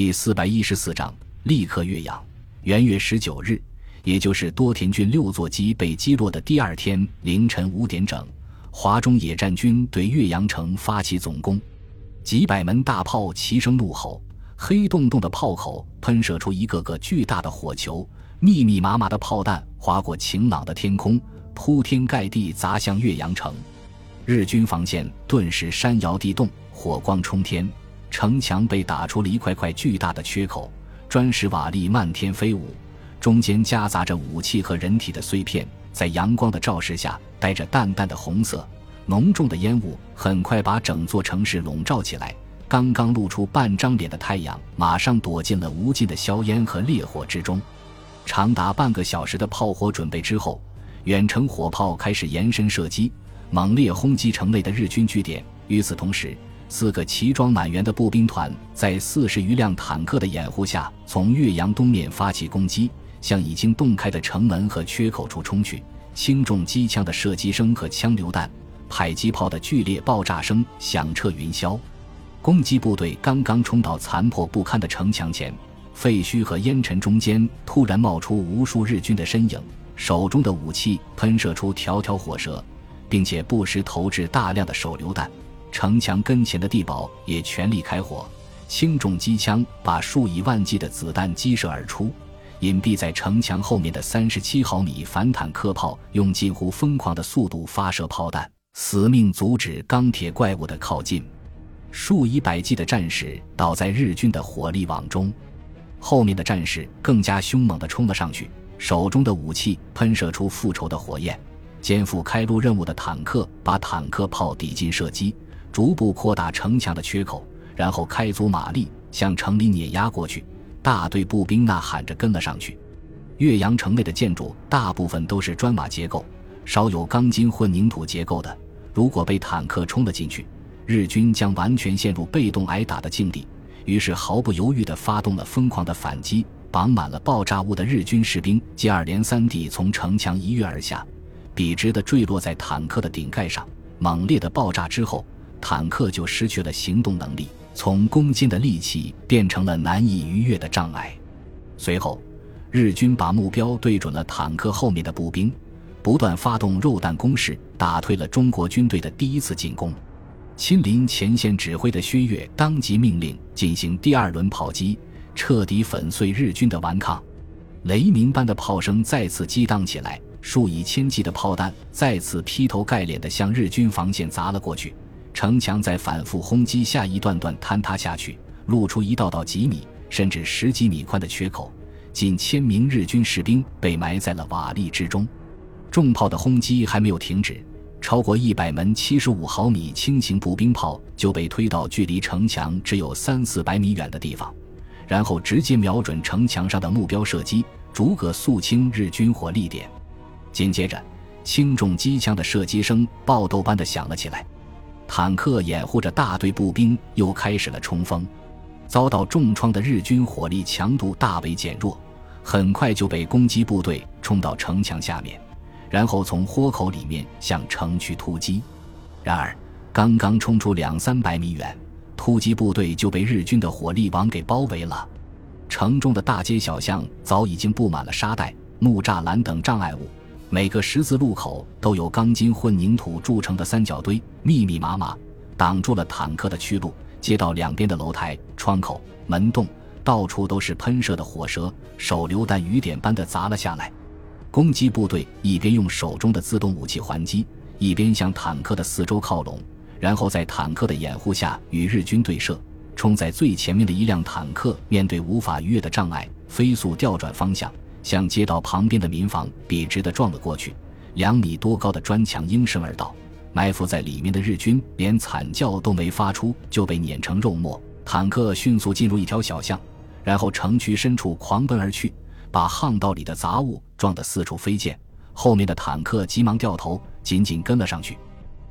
第四百一十四章，立刻岳阳。元月十九日，也就是多田骏六座机被击落的第二天凌晨五点整，华中野战军对岳阳城发起总攻，几百门大炮齐声怒吼，黑洞洞的炮口喷射出一个个巨大的火球，密密麻麻的炮弹划过晴朗的天空，铺天盖地砸向岳阳城。日军防线顿时山摇地动，火光冲天。城墙被打出了一块块巨大的缺口，砖石瓦砾漫天飞舞，中间夹杂着武器和人体的碎片，在阳光的照射下，带着淡淡的红色。浓重的烟雾很快把整座城市笼罩起来，刚刚露出半张脸的太阳，马上躲进了无尽的硝烟和烈火之中。长达半个小时的炮火准备之后，远程火炮开始延伸射击，猛烈轰击城内的日军据点。与此同时，四个齐装满员的步兵团在四十余辆坦克的掩护下，从岳阳东面发起攻击，向已经洞开的城门和缺口处冲去。轻重机枪的射击声和枪榴弹、迫击炮的剧烈爆炸声响彻云霄。攻击部队刚刚冲到残破不堪的城墙前，废墟和烟尘中间突然冒出无数日军的身影，手中的武器喷射出条条火舌，并且不时投掷大量的手榴弹。城墙跟前的地堡也全力开火，轻重机枪把数以万计的子弹击射而出。隐蔽在城墙后面的三十七毫米反坦克炮用近乎疯狂的速度发射炮弹，死命阻止钢铁怪物的靠近。数以百计的战士倒在日军的火力网中，后面的战士更加凶猛地冲了上去，手中的武器喷射出复仇的火焰。肩负开路任务的坦克把坦克炮抵近射击。逐步扩大城墙的缺口，然后开足马力向城里碾压过去。大队步兵呐喊着跟了上去。岳阳城内的建筑大部分都是砖瓦结构，少有钢筋混凝土结构的。如果被坦克冲了进去，日军将完全陷入被动挨打的境地。于是毫不犹豫地发动了疯狂的反击。绑满了爆炸物的日军士兵接二连三地从城墙一跃而下，笔直地坠落在坦克的顶盖上。猛烈的爆炸之后。坦克就失去了行动能力，从攻坚的利器变成了难以逾越的障碍。随后，日军把目标对准了坦克后面的步兵，不断发动肉弹攻势，打退了中国军队的第一次进攻。亲临前线指挥的薛岳当即命令进行第二轮炮击，彻底粉碎日军的顽抗。雷鸣般的炮声再次激荡起来，数以千计的炮弹再次劈头盖脸地向日军防线砸了过去。城墙在反复轰击下一段段坍塌下去，露出一道道几米甚至十几米宽的缺口。近千名日军士兵被埋在了瓦砾之中。重炮的轰击还没有停止，超过一百门七十五毫米轻型步兵炮就被推到距离城墙只有三四百米远的地方，然后直接瞄准城墙上的目标射击，逐个肃清日军火力点。紧接着，轻重机枪的射击声爆豆般的响了起来。坦克掩护着大队步兵，又开始了冲锋。遭到重创的日军火力强度大为减弱，很快就被攻击部队冲到城墙下面，然后从豁口里面向城区突击。然而，刚刚冲出两三百米远，突击部队就被日军的火力网给包围了。城中的大街小巷早已经布满了沙袋、木栅栏等障碍物。每个十字路口都有钢筋混凝土筑成的三角堆，密密麻麻，挡住了坦克的去路。街道两边的楼台、窗口、门洞，到处都是喷射的火舌，手榴弹雨点般的砸了下来。攻击部队一边用手中的自动武器还击，一边向坦克的四周靠拢，然后在坦克的掩护下与日军对射。冲在最前面的一辆坦克，面对无法逾越的障碍，飞速调转方向。向街道旁边的民房笔直地撞了过去，两米多高的砖墙应声而倒，埋伏在里面的日军连惨叫都没发出，就被碾成肉末。坦克迅速进入一条小巷，然后城区深处狂奔而去，把巷道里的杂物撞得四处飞溅。后面的坦克急忙掉头，紧紧跟了上去。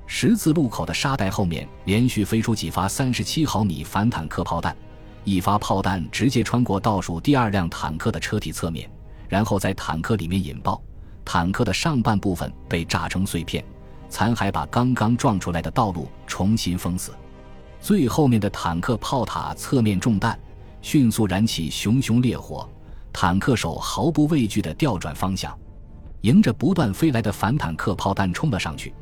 十字路口的沙袋后面连续飞出几发三十七毫米反坦克炮弹，一发炮弹直接穿过倒数第二辆坦克的车体侧面。然后在坦克里面引爆，坦克的上半部分被炸成碎片，残骸把刚刚撞出来的道路重新封死。最后面的坦克炮塔侧面中弹，迅速燃起熊熊烈火，坦克手毫不畏惧地调转方向，迎着不断飞来的反坦克炮弹冲了上去。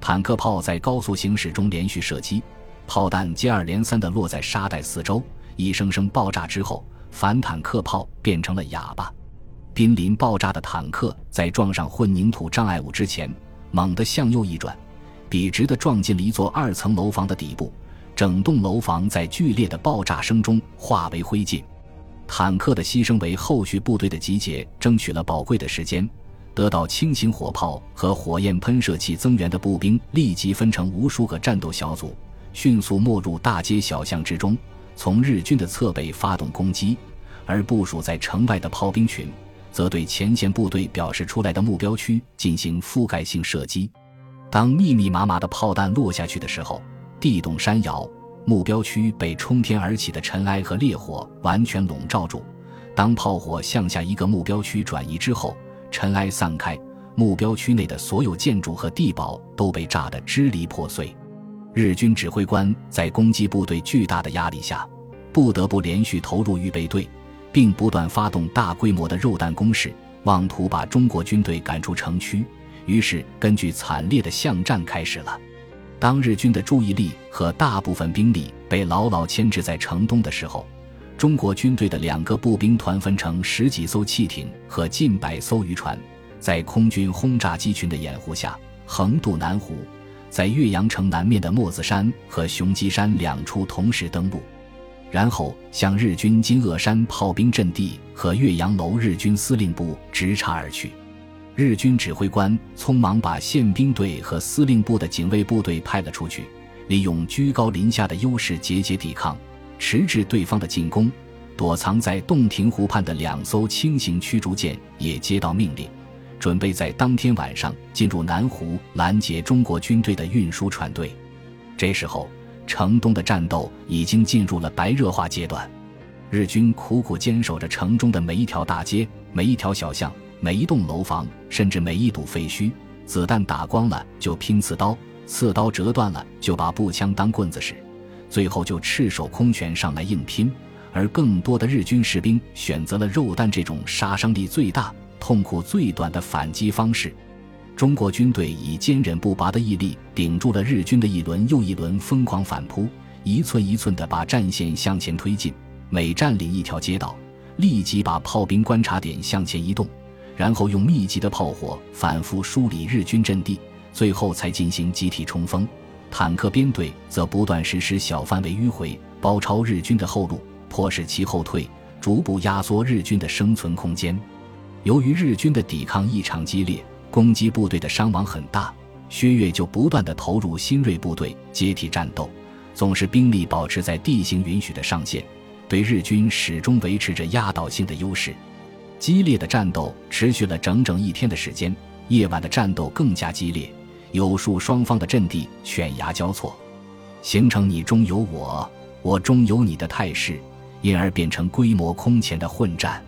坦克炮在高速行驶中连续射击，炮弹接二连三地落在沙袋四周，一声声爆炸之后，反坦克炮变成了哑巴。濒临爆炸的坦克在撞上混凝土障碍物之前，猛地向右一转，笔直地撞进了一座二层楼房的底部。整栋楼房在剧烈的爆炸声中化为灰烬。坦克的牺牲为后续部队的集结争取了宝贵的时间。得到轻型火炮和火焰喷射器增援的步兵立即分成无数个战斗小组，迅速没入大街小巷之中，从日军的侧背发动攻击。而部署在城外的炮兵群。则对前线部队表示出来的目标区进行覆盖性射击。当密密麻麻的炮弹落下去的时候，地动山摇，目标区被冲天而起的尘埃和烈火完全笼罩住。当炮火向下一个目标区转移之后，尘埃散开，目标区内的所有建筑和地堡都被炸得支离破碎。日军指挥官在攻击部队巨大的压力下，不得不连续投入预备队。并不断发动大规模的肉弹攻势，妄图把中国军队赶出城区。于是，根据惨烈的巷战开始了。当日军的注意力和大部分兵力被牢牢牵制在城东的时候，中国军队的两个步兵团分成十几艘汽艇和近百艘渔船，在空军轰炸机群的掩护下，横渡南湖，在岳阳城南面的墨子山和雄鸡山两处同时登陆。然后向日军金鄂山炮兵阵地和岳阳楼日军司令部直插而去。日军指挥官匆忙把宪兵队和司令部的警卫部队派了出去，利用居高临下的优势节节抵抗，迟滞对方的进攻。躲藏在洞庭湖畔的两艘轻型驱逐舰也接到命令，准备在当天晚上进入南湖拦截中国军队的运输船队。这时候。城东的战斗已经进入了白热化阶段，日军苦苦坚守着城中的每一条大街、每一条小巷、每一栋楼房，甚至每一堵废墟。子弹打光了就拼刺刀，刺刀折断了就把步枪当棍子使，最后就赤手空拳上来硬拼。而更多的日军士兵选择了肉弹这种杀伤力最大、痛苦最短的反击方式。中国军队以坚韧不拔的毅力顶住了日军的一轮又一轮疯狂反扑，一寸一寸地把战线向前推进。每占领一条街道，立即把炮兵观察点向前移动，然后用密集的炮火反复梳理日军阵地，最后才进行集体冲锋。坦克编队则不断实施小范围迂回，包抄日军的后路，迫使其后退，逐步压缩日军的生存空间。由于日军的抵抗异常激烈。攻击部队的伤亡很大，薛岳就不断的投入新锐部队接替战斗，总是兵力保持在地形允许的上限，对日军始终维持着压倒性的优势。激烈的战斗持续了整整一天的时间，夜晚的战斗更加激烈，有数双方的阵地犬牙交错，形成你中有我，我中有你的态势，因而变成规模空前的混战。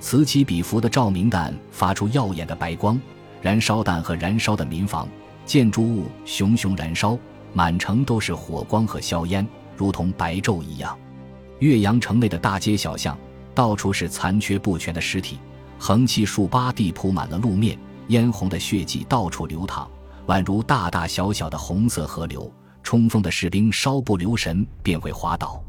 此起彼伏的照明弹发出耀眼的白光。燃烧弹和燃烧的民房、建筑物熊熊燃烧，满城都是火光和硝烟，如同白昼一样。岳阳城内的大街小巷，到处是残缺不全的尸体，横七竖八地铺满了路面，嫣红的血迹到处流淌，宛如大大小小的红色河流。冲锋的士兵稍不留神便会滑倒。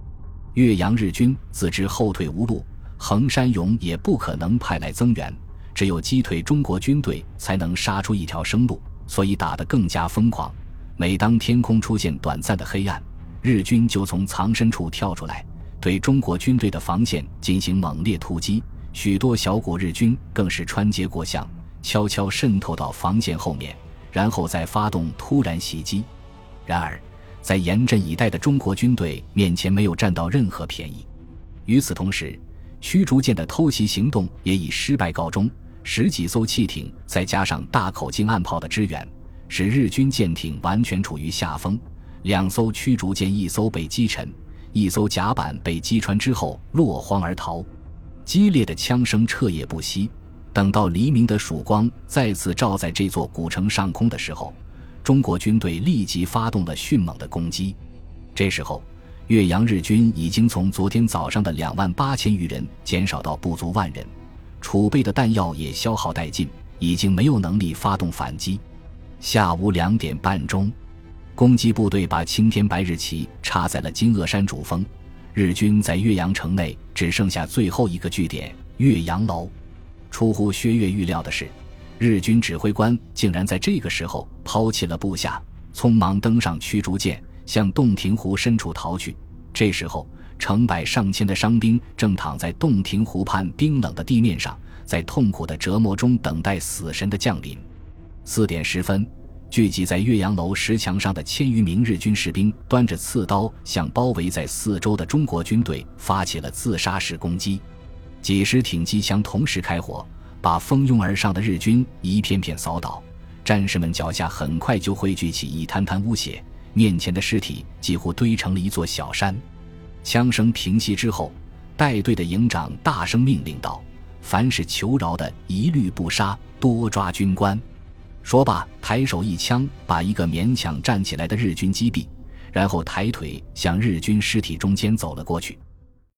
岳阳日军自知后退无路，横山勇也不可能派来增援。只有击退中国军队，才能杀出一条生路，所以打得更加疯狂。每当天空出现短暂的黑暗，日军就从藏身处跳出来，对中国军队的防线进行猛烈突击。许多小股日军更是穿街过巷，悄悄渗透到防线后面，然后再发动突然袭击。然而，在严阵以待的中国军队面前，没有占到任何便宜。与此同时，驱逐舰的偷袭行动也以失败告终。十几艘汽艇，再加上大口径岸炮的支援，使日军舰艇完全处于下风。两艘驱逐舰，一艘被击沉，一艘甲板被击穿之后落荒而逃。激烈的枪声彻夜不息。等到黎明的曙光再次照在这座古城上空的时候，中国军队立即发动了迅猛的攻击。这时候，岳阳日军已经从昨天早上的两万八千余人减少到不足万人，储备的弹药也消耗殆尽，已经没有能力发动反击。下午两点半钟，攻击部队把青天白日旗插在了金鄂山主峰，日军在岳阳城内只剩下最后一个据点岳阳楼。出乎薛岳预料的是，日军指挥官竟然在这个时候抛弃了部下，匆忙登上驱逐舰。向洞庭湖深处逃去。这时候，成百上千的伤兵正躺在洞庭湖畔冰冷的地面上，在痛苦的折磨中等待死神的降临。四点十分，聚集在岳阳楼石墙上的千余名日军士兵端着刺刀，向包围在四周的中国军队发起了自杀式攻击。几十挺机枪同时开火，把蜂拥而上的日军一片片扫倒。战士们脚下很快就汇聚起一滩滩污血。面前的尸体几乎堆成了一座小山。枪声平息之后，带队的营长大声命令道：“凡是求饶的，一律不杀，多抓军官。”说罢，抬手一枪把一个勉强站起来的日军击毙，然后抬腿向日军尸体中间走了过去。